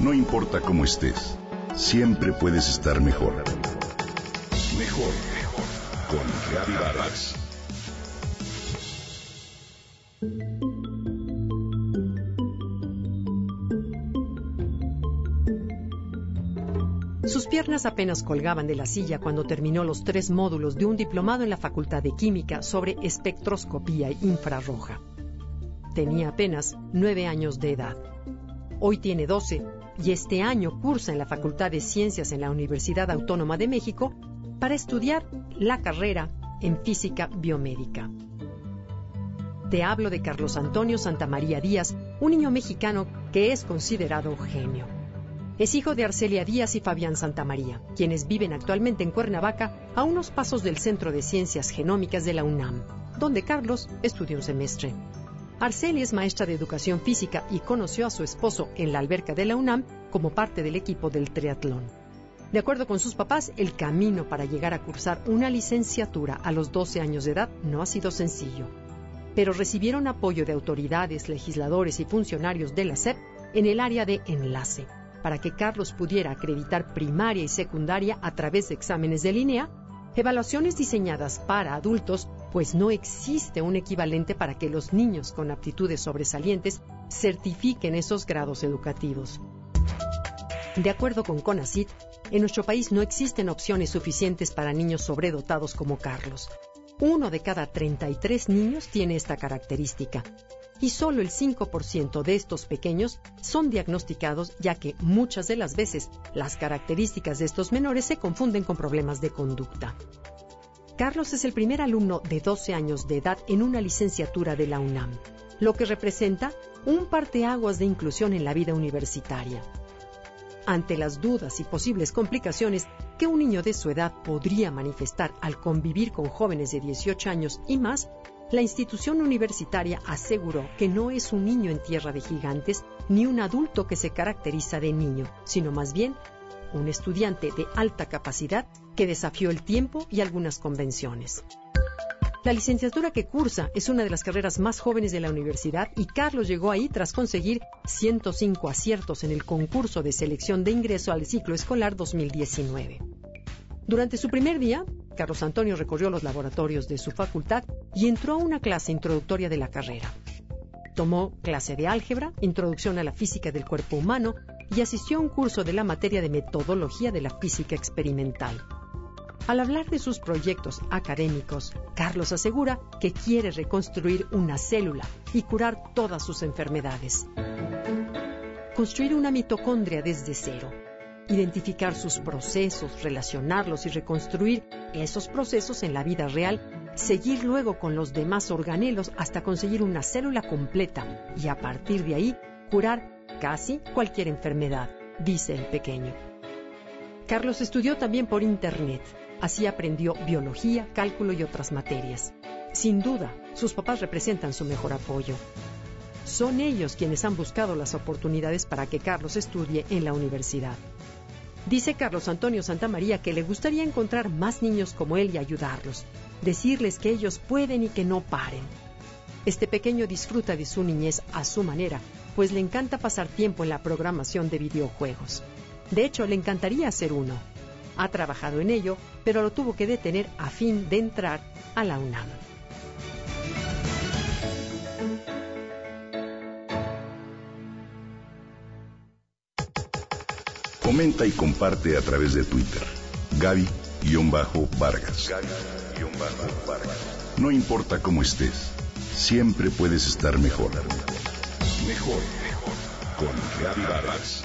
No importa cómo estés, siempre puedes estar mejor. Mejor, mejor. Con Reavivadas. Sus piernas apenas colgaban de la silla cuando terminó los tres módulos de un diplomado en la Facultad de Química sobre espectroscopía infrarroja. Tenía apenas nueve años de edad. Hoy tiene doce y este año cursa en la Facultad de Ciencias en la Universidad Autónoma de México para estudiar la carrera en física biomédica. Te hablo de Carlos Antonio Santamaría Díaz, un niño mexicano que es considerado genio. Es hijo de Arcelia Díaz y Fabián Santamaría, quienes viven actualmente en Cuernavaca, a unos pasos del Centro de Ciencias Genómicas de la UNAM, donde Carlos estudió un semestre. Arcelia es maestra de educación física y conoció a su esposo en la alberca de la UNAM como parte del equipo del triatlón. De acuerdo con sus papás, el camino para llegar a cursar una licenciatura a los 12 años de edad no ha sido sencillo, pero recibieron apoyo de autoridades, legisladores y funcionarios de la SEP en el área de enlace para que Carlos pudiera acreditar primaria y secundaria a través de exámenes de línea, evaluaciones diseñadas para adultos, pues no existe un equivalente para que los niños con aptitudes sobresalientes certifiquen esos grados educativos. De acuerdo con CONACIT, en nuestro país no existen opciones suficientes para niños sobredotados como Carlos. Uno de cada 33 niños tiene esta característica, y solo el 5% de estos pequeños son diagnosticados ya que muchas de las veces las características de estos menores se confunden con problemas de conducta. Carlos es el primer alumno de 12 años de edad en una licenciatura de la UNAM, lo que representa un parteaguas de inclusión en la vida universitaria. Ante las dudas y posibles complicaciones que un niño de su edad podría manifestar al convivir con jóvenes de 18 años y más, la institución universitaria aseguró que no es un niño en tierra de gigantes ni un adulto que se caracteriza de niño, sino más bien un estudiante de alta capacidad que desafió el tiempo y algunas convenciones. La licenciatura que cursa es una de las carreras más jóvenes de la universidad y Carlos llegó ahí tras conseguir 105 aciertos en el concurso de selección de ingreso al ciclo escolar 2019. Durante su primer día, Carlos Antonio recorrió los laboratorios de su facultad y entró a una clase introductoria de la carrera. Tomó clase de álgebra, introducción a la física del cuerpo humano y asistió a un curso de la materia de metodología de la física experimental. Al hablar de sus proyectos académicos, Carlos asegura que quiere reconstruir una célula y curar todas sus enfermedades. Construir una mitocondria desde cero identificar sus procesos, relacionarlos y reconstruir esos procesos en la vida real, seguir luego con los demás organelos hasta conseguir una célula completa y a partir de ahí curar casi cualquier enfermedad, dice el pequeño. Carlos estudió también por Internet, así aprendió biología, cálculo y otras materias. Sin duda, sus papás representan su mejor apoyo. Son ellos quienes han buscado las oportunidades para que Carlos estudie en la universidad. Dice Carlos Antonio Santamaría que le gustaría encontrar más niños como él y ayudarlos, decirles que ellos pueden y que no paren. Este pequeño disfruta de su niñez a su manera, pues le encanta pasar tiempo en la programación de videojuegos. De hecho, le encantaría ser uno. Ha trabajado en ello, pero lo tuvo que detener a fin de entrar a la UNAM. Comenta y comparte a través de Twitter. Gaby-Vargas. No importa cómo estés, siempre puedes estar mejor. Mejor, mejor. Con Gaby Vargas.